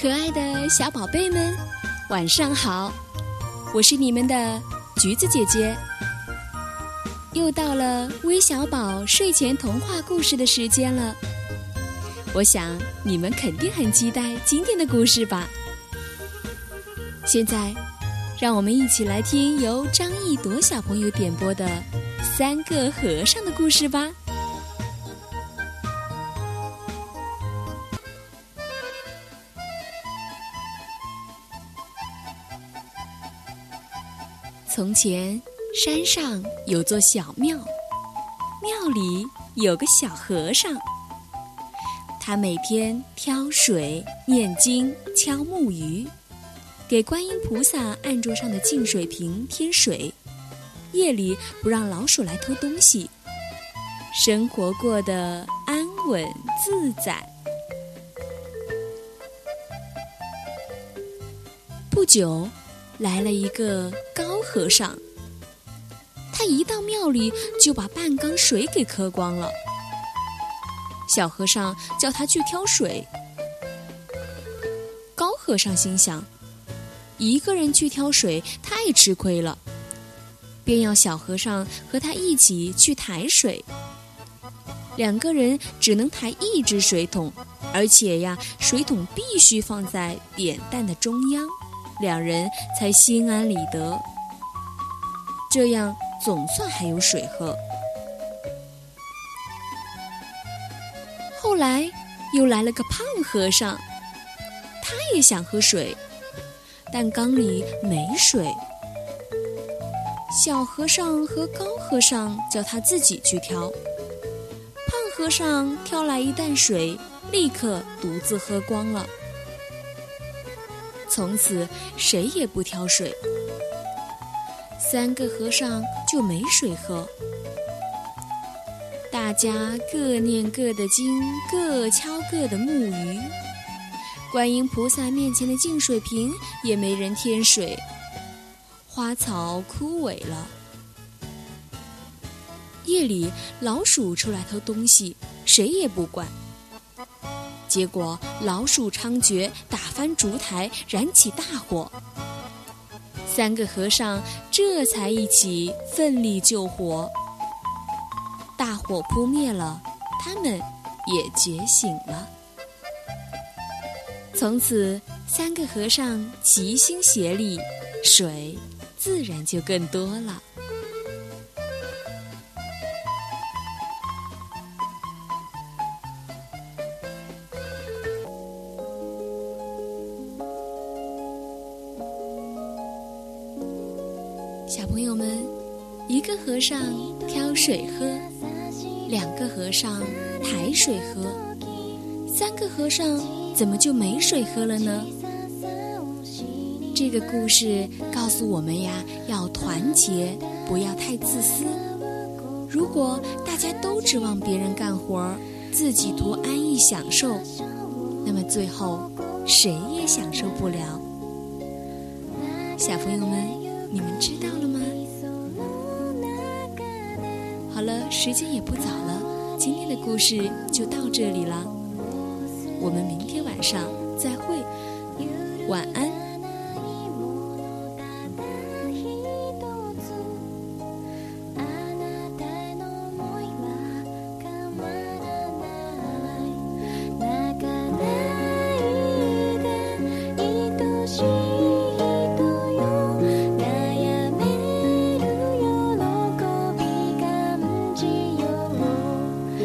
可爱的小宝贝们，晚上好！我是你们的橘子姐姐。又到了微小宝睡前童话故事的时间了。我想你们肯定很期待今天的故事吧？现在，让我们一起来听由张一朵小朋友点播的《三个和尚》的故事吧。从前，山上有座小庙，庙里有个小和尚。他每天挑水、念经、敲木鱼，给观音菩萨案桌上的净水瓶添水。夜里不让老鼠来偷东西，生活过得安稳自在。不久。来了一个和尚，他一到庙里就把半缸水给喝光了。小和尚叫他去挑水，高和尚心想，一个人去挑水太吃亏了，便要小和尚和他一起去抬水。两个人只能抬一只水桶，而且呀，水桶必须放在扁担的中央。两人才心安理得，这样总算还有水喝。后来又来了个胖和尚，他也想喝水，但缸里没水。小和尚和高和尚叫他自己去挑，胖和尚挑来一担水，立刻独自喝光了。从此谁也不挑水，三个和尚就没水喝。大家各念各的经，各敲各的木鱼。观音菩萨面前的净水瓶也没人添水，花草枯萎了。夜里老鼠出来偷东西，谁也不管。结果老鼠猖獗，打翻烛台，燃起大火。三个和尚这才一起奋力救火。大火扑灭了，他们也觉醒了。从此，三个和尚齐心协力，水自然就更多了。小朋友们，一个和尚挑水喝，两个和尚抬水喝，三个和尚怎么就没水喝了呢？这个故事告诉我们呀，要团结，不要太自私。如果大家都指望别人干活，自己图安逸享受，那么最后谁也享受不了。小朋友们，你们知道了吗？好了，时间也不早了，今天的故事就到这里了。我们明天晚上再会，晚安。